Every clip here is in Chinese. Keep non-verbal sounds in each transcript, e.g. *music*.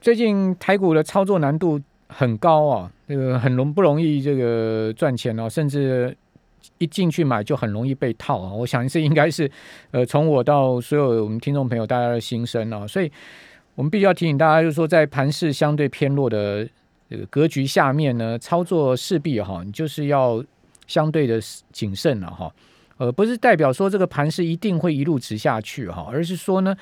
最近台股的操作难度很高啊，这个很容不容易这个赚钱哦，甚至一进去买就很容易被套啊。我想这应该是呃，从我到所有我们听众朋友大家的心声啊，所以 *laughs* 我们必须要提醒大家，就是说在盘势相对偏弱的这个格局下面呢，操作势必哈，你就是要相对的谨慎了哈。呃，不是代表说这个盘势一定会一路直下去哈，而是说呢。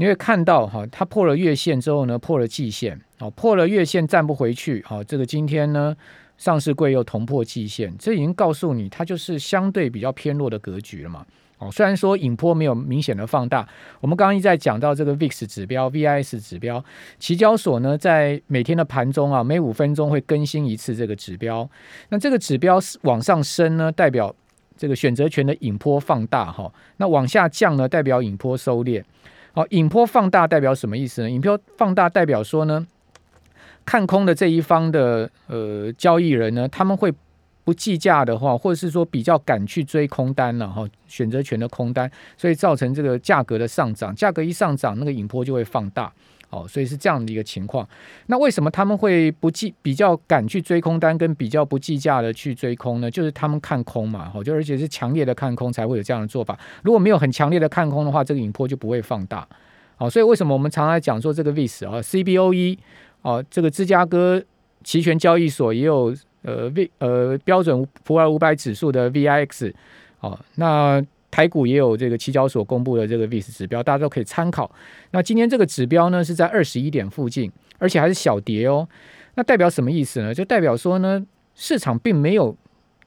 你会看到哈，它破了月线之后呢，破了季线，哦，破了月线站不回去，好，这个今天呢，上市柜又同破季线，这已经告诉你它就是相对比较偏弱的格局了嘛，哦，虽然说影波没有明显的放大，我们刚刚一再讲到这个 VIX 指标、VIS 指标，期交所呢在每天的盘中啊，每五分钟会更新一次这个指标，那这个指标往上升呢，代表这个选择权的影波放大哈，那往下降呢，代表影波收敛。好，影波放大代表什么意思呢？影波放大代表说呢，看空的这一方的呃交易人呢，他们会不计价的话，或者是说比较敢去追空单了哈，选择权的空单，所以造成这个价格的上涨，价格一上涨，那个影波就会放大。哦，所以是这样的一个情况。那为什么他们会不计比较敢去追空单，跟比较不计价的去追空呢？就是他们看空嘛，哦，就而且是强烈的看空才会有这样的做法。如果没有很强烈的看空的话，这个影波就不会放大。好，所以为什么我们常来讲说这个 VIX 啊，CBOE 哦，这个芝加哥期权交易所也有呃 V 呃标准普尔五百指数的 VIX 哦，那。台股也有这个期交所公布的这个 VIX 指标，大家都可以参考。那今天这个指标呢是在二十一点附近，而且还是小跌哦。那代表什么意思呢？就代表说呢，市场并没有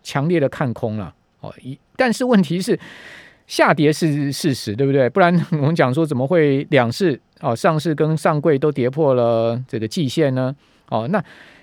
强烈的看空了哦。一但是问题是下跌是事实，对不对？不然我们讲说怎么会两市哦上市跟上柜都跌破了这个季线呢？哦，那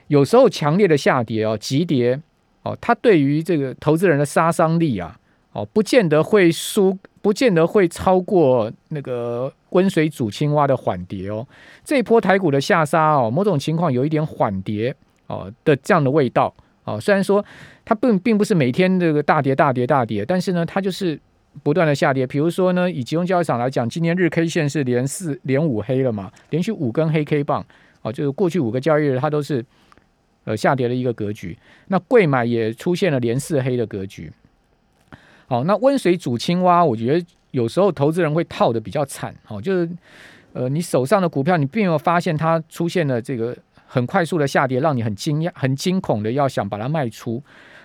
有时候强烈的下跌哦，急跌哦，它对于这个投资人的杀伤力啊。哦，不见得会输，不见得会超过那个温水煮青蛙的缓跌哦。这一波台股的下杀哦，某种情况有一点缓跌哦的这样的味道哦。虽然说它并并不是每天这个大跌大跌大跌，但是呢，它就是不断的下跌。比如说呢，以集中交易场来讲，今天日 K 线是连四连五黑了嘛，连续五根黑 K 棒哦，就是过去五个交易日它都是呃下跌的一个格局。那贵买也出现了连四黑的格局。好，那温水煮青蛙，我觉得有时候投资人会套的比较惨。好，就是呃，你手上的股票，你并没有发现它出现了这个很快速的下跌，让你很惊讶、很惊恐的要想把它卖出。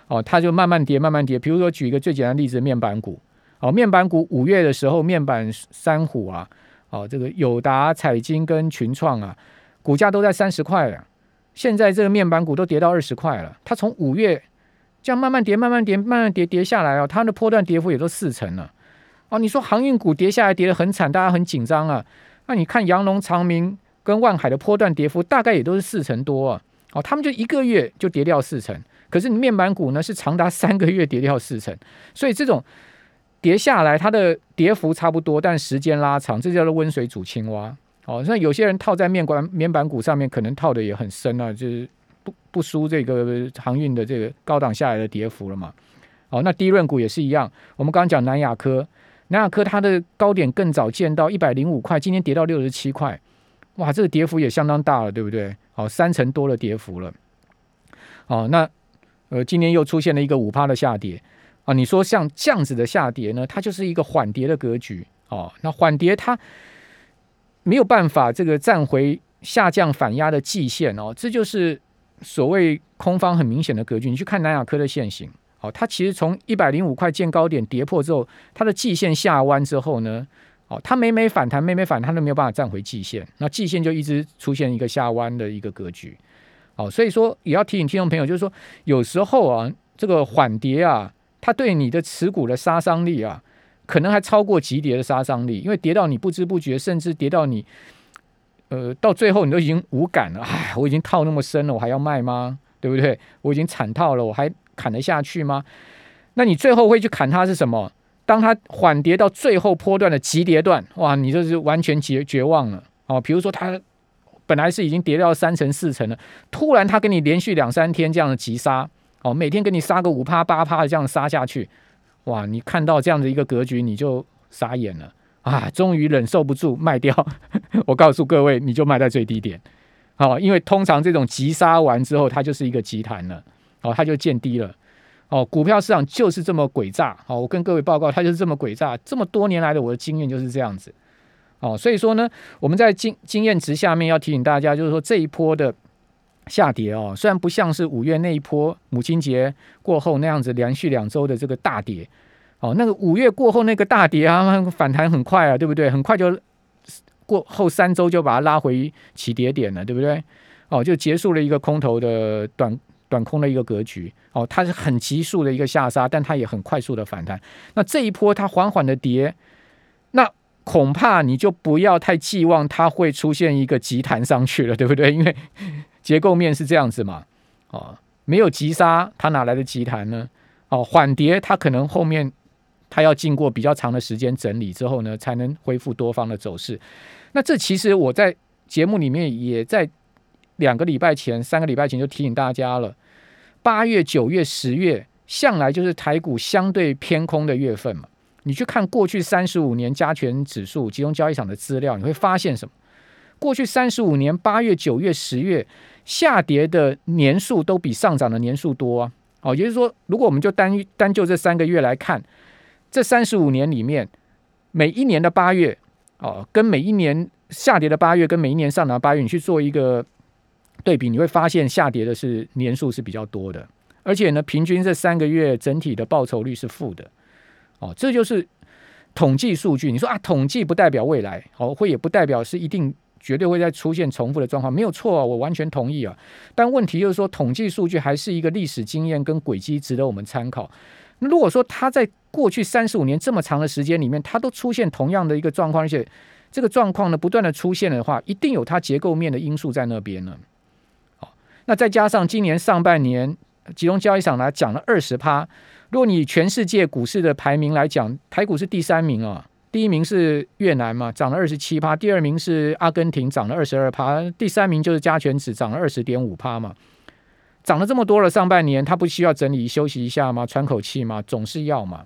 哦，它就慢慢跌，慢慢跌。比如说，举一个最简单的例子，面板股。哦，面板股五月的时候，面板三虎啊，哦，这个友达、彩晶跟群创啊，股价都在三十块了。现在这个面板股都跌到二十块了。它从五月。这样慢慢跌，慢慢跌，慢慢跌跌下来哦，它的波段跌幅也都四成了哦。你说航运股跌下来跌得很惨，大家很紧张啊。那你看阳龙、长明跟万海的波段跌幅大概也都是四成多啊。哦，他们就一个月就跌掉四成，可是你面板股呢是长达三个月跌掉四成，所以这种跌下来它的跌幅差不多，但时间拉长，这叫做温水煮青蛙。哦，那有些人套在面板面板股上面，可能套的也很深啊，就是。不输这个航运的这个高档下来的跌幅了嘛？哦，那低润股也是一样。我们刚刚讲南亚科，南亚科它的高点更早见到一百零五块，今天跌到六十七块，哇，这个跌幅也相当大了，对不对？哦，三成多的跌幅了。哦，那呃，今年又出现了一个五趴的下跌啊。你说像这样子的下跌呢，它就是一个缓跌的格局哦。那缓跌它没有办法这个站回下降反压的季线哦，这就是。所谓空方很明显的格局，你去看南亚科的线型，哦，它其实从一百零五块见高点跌破之后，它的季线下弯之后呢，哦，它每每反弹，每每反弹它都没有办法站回季线，那季线就一直出现一个下弯的一个格局，哦，所以说也要提醒听众朋友，就是说有时候啊，这个缓跌啊，它对你的持股的杀伤力啊，可能还超过急跌的杀伤力，因为跌到你不知不觉，甚至跌到你。呃，到最后你都已经无感了，唉，我已经套那么深了，我还要卖吗？对不对？我已经惨套了，我还砍得下去吗？那你最后会去砍它是什么？当它缓跌到最后波段的急跌段，哇，你就是完全绝绝望了哦。比如说它本来是已经跌掉三成四成了，突然它给你连续两三天这样的急杀哦，每天给你杀个五趴八趴的这样杀下去，哇，你看到这样的一个格局你就傻眼了。啊，终于忍受不住卖掉。*laughs* 我告诉各位，你就卖在最低点。好，因为通常这种急杀完之后，它就是一个急弹了，哦，它就见低了，哦，股票市场就是这么诡诈，好，我跟各位报告，它就是这么诡诈，这么多年来的我的经验就是这样子，哦，所以说呢，我们在经经验值下面要提醒大家，就是说这一波的下跌哦，虽然不像是五月那一波母亲节过后那样子连续两周的这个大跌，哦，那个五月过后那个大跌啊，反弹很快啊，对不对？很快就。过后三周就把它拉回起跌点了，对不对？哦，就结束了一个空头的短短空的一个格局。哦，它是很急速的一个下杀，但它也很快速的反弹。那这一波它缓缓的跌，那恐怕你就不要太寄望它会出现一个急弹上去了，对不对？因为结构面是这样子嘛。哦，没有急杀，它哪来的急弹呢？哦，缓跌它可能后面。它要经过比较长的时间整理之后呢，才能恢复多方的走势。那这其实我在节目里面也在两个礼拜前、三个礼拜前就提醒大家了。八月、九月、十月向来就是台股相对偏空的月份嘛。你去看过去三十五年加权指数集中交易场的资料，你会发现什么？过去三十五年八月、九月、十月下跌的年数都比上涨的年数多啊。哦，也就是说，如果我们就单单就这三个月来看。这三十五年里面，每一年的八月哦，跟每一年下跌的八月，跟每一年上涨的八月，你去做一个对比，你会发现下跌的是年数是比较多的，而且呢，平均这三个月整体的报酬率是负的。哦，这就是统计数据。你说啊，统计不代表未来，哦，会也不代表是一定绝对会再出现重复的状况，没有错啊，我完全同意啊。但问题就是说，统计数据还是一个历史经验跟轨迹，值得我们参考。如果说它在过去三十五年这么长的时间里面，它都出现同样的一个状况，而且这个状况呢不断的出现的话，一定有它结构面的因素在那边呢。好，那再加上今年上半年集中交易场来讲了二十趴，如果你全世界股市的排名来讲，台股是第三名啊，第一名是越南嘛，涨了二十七趴，第二名是阿根廷，涨了二十二趴，第三名就是加权指涨了二十点五趴嘛。涨了这么多了，上半年他不需要整理休息一下吗？喘口气吗？总是要嘛，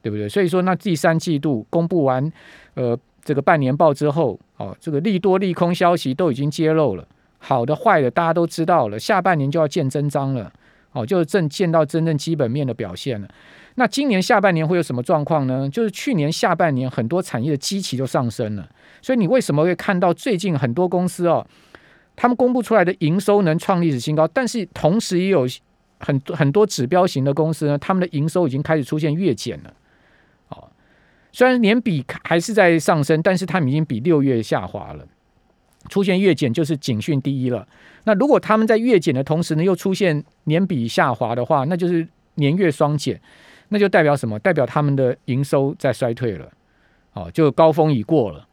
对不对？所以说，那第三季度公布完呃这个半年报之后，哦，这个利多利空消息都已经揭露了，好的坏的大家都知道了，下半年就要见真章了，哦，就是正见到真正基本面的表现了。那今年下半年会有什么状况呢？就是去年下半年很多产业的基期就上升了，所以你为什么会看到最近很多公司哦？他们公布出来的营收能创历史新高，但是同时也有很多很多指标型的公司呢，他们的营收已经开始出现月减了。哦，虽然年比还是在上升，但是他们已经比六月下滑了。出现月减就是警讯第一了。那如果他们在月减的同时呢，又出现年比下滑的话，那就是年月双减，那就代表什么？代表他们的营收在衰退了。哦，就高峰已过了。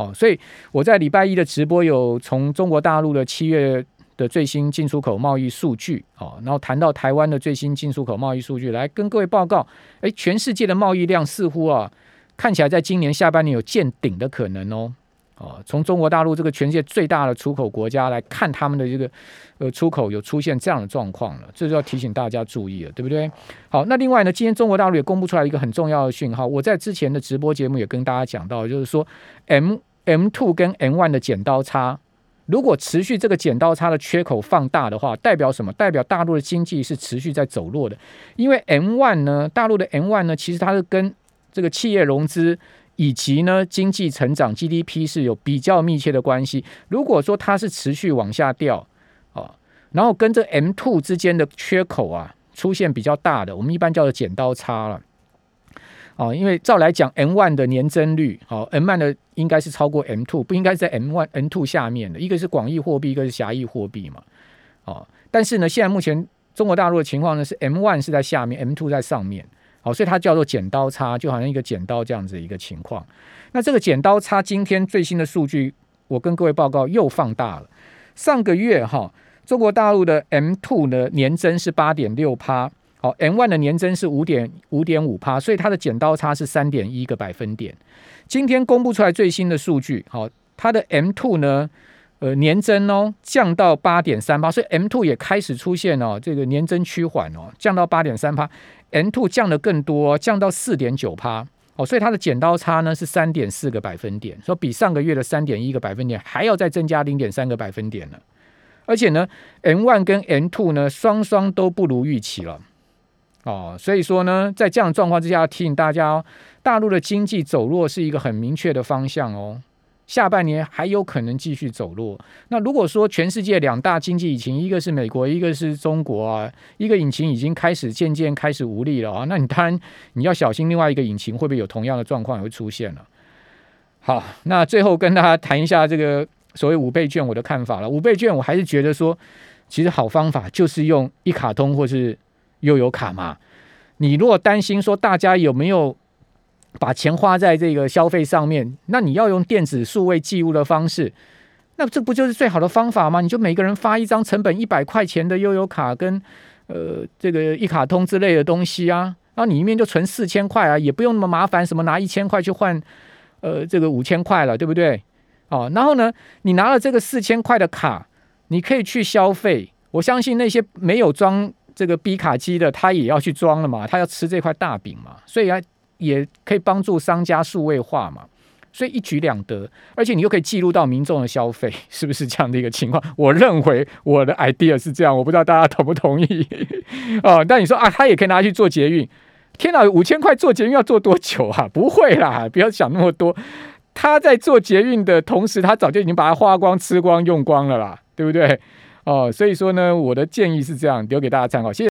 哦，所以我在礼拜一的直播有从中国大陆的七月的最新进出口贸易数据，哦，然后谈到台湾的最新进出口贸易数据，来跟各位报告。哎，全世界的贸易量似乎啊，看起来在今年下半年有见顶的可能哦。哦，从中国大陆这个全世界最大的出口国家来看，他们的这个呃出口有出现这样的状况了，这就要提醒大家注意了，对不对？好，那另外呢，今天中国大陆也公布出来一个很重要的讯号，我在之前的直播节目也跟大家讲到，就是说 M M two 跟 M one 的剪刀差，如果持续这个剪刀差的缺口放大的话，代表什么？代表大陆的经济是持续在走弱的，因为 M one 呢，大陆的 M one 呢，其实它是跟这个企业融资。以及呢，经济成长 GDP 是有比较密切的关系。如果说它是持续往下掉啊，然后跟这 M two 之间的缺口啊出现比较大的，我们一般叫做剪刀差了。哦，因为照来讲，M one 的年增率，好，M one 的应该是超过 M two，不应该在 M one、M two 下面的。一个是广义货币，一个是狭义货币嘛。哦，但是呢，现在目前中国大陆的情况呢是 M one 是在下面，M two 在上面。好，所以它叫做剪刀差，就好像一个剪刀这样子一个情况。那这个剪刀差，今天最新的数据，我跟各位报告又放大了。上个月哈，中国大陆的 M two 的年增是八点六趴，好，M one 的年增是五点五点五趴，所以它的剪刀差是三点一个百分点。今天公布出来最新的数据，好，它的 M two 呢？呃，年增哦，降到八点三八，所以 M two 也开始出现哦，这个年增趋缓哦，降到八点三帕，M two 降的更多，哦降到四点九帕哦，所以它的剪刀差呢是三点四个百分点，说比上个月的三点一个百分点还要再增加零点三个百分点了。而且呢，N one 跟 N two 呢双双都不如预期了。哦，所以说呢，在这样的状况之下，提醒大家哦，大陆的经济走弱是一个很明确的方向哦。下半年还有可能继续走弱。那如果说全世界两大经济引擎，一个是美国，一个是中国啊，一个引擎已经开始渐渐开始无力了啊，那你当然你要小心，另外一个引擎会不会有同样的状况也会出现了。好，那最后跟大家谈一下这个所谓五倍券我的看法了。五倍券我还是觉得说，其实好方法就是用一卡通或是悠游卡嘛。你如果担心说大家有没有？把钱花在这个消费上面，那你要用电子数位记录的方式，那这不就是最好的方法吗？你就每个人发一张成本一百块钱的悠游卡跟呃这个一卡通之类的东西啊，然后你一面就存四千块啊，也不用那么麻烦，什么拿一千块去换呃这个五千块了，对不对？哦，然后呢，你拿了这个四千块的卡，你可以去消费。我相信那些没有装这个 B 卡机的，他也要去装了嘛，他要吃这块大饼嘛，所以啊。也可以帮助商家数位化嘛，所以一举两得，而且你又可以记录到民众的消费，*laughs* 是不是这样的一个情况？我认为我的 idea 是这样，我不知道大家同不同意 *laughs* 哦。但你说啊，他也可以拿去做捷运，天哪，五千块做捷运要做多久啊？不会啦，不要想那么多。他在做捷运的同时，他早就已经把它花光、吃光、用光了啦，对不对？哦，所以说呢，我的建议是这样，留给大家参考。谢谢。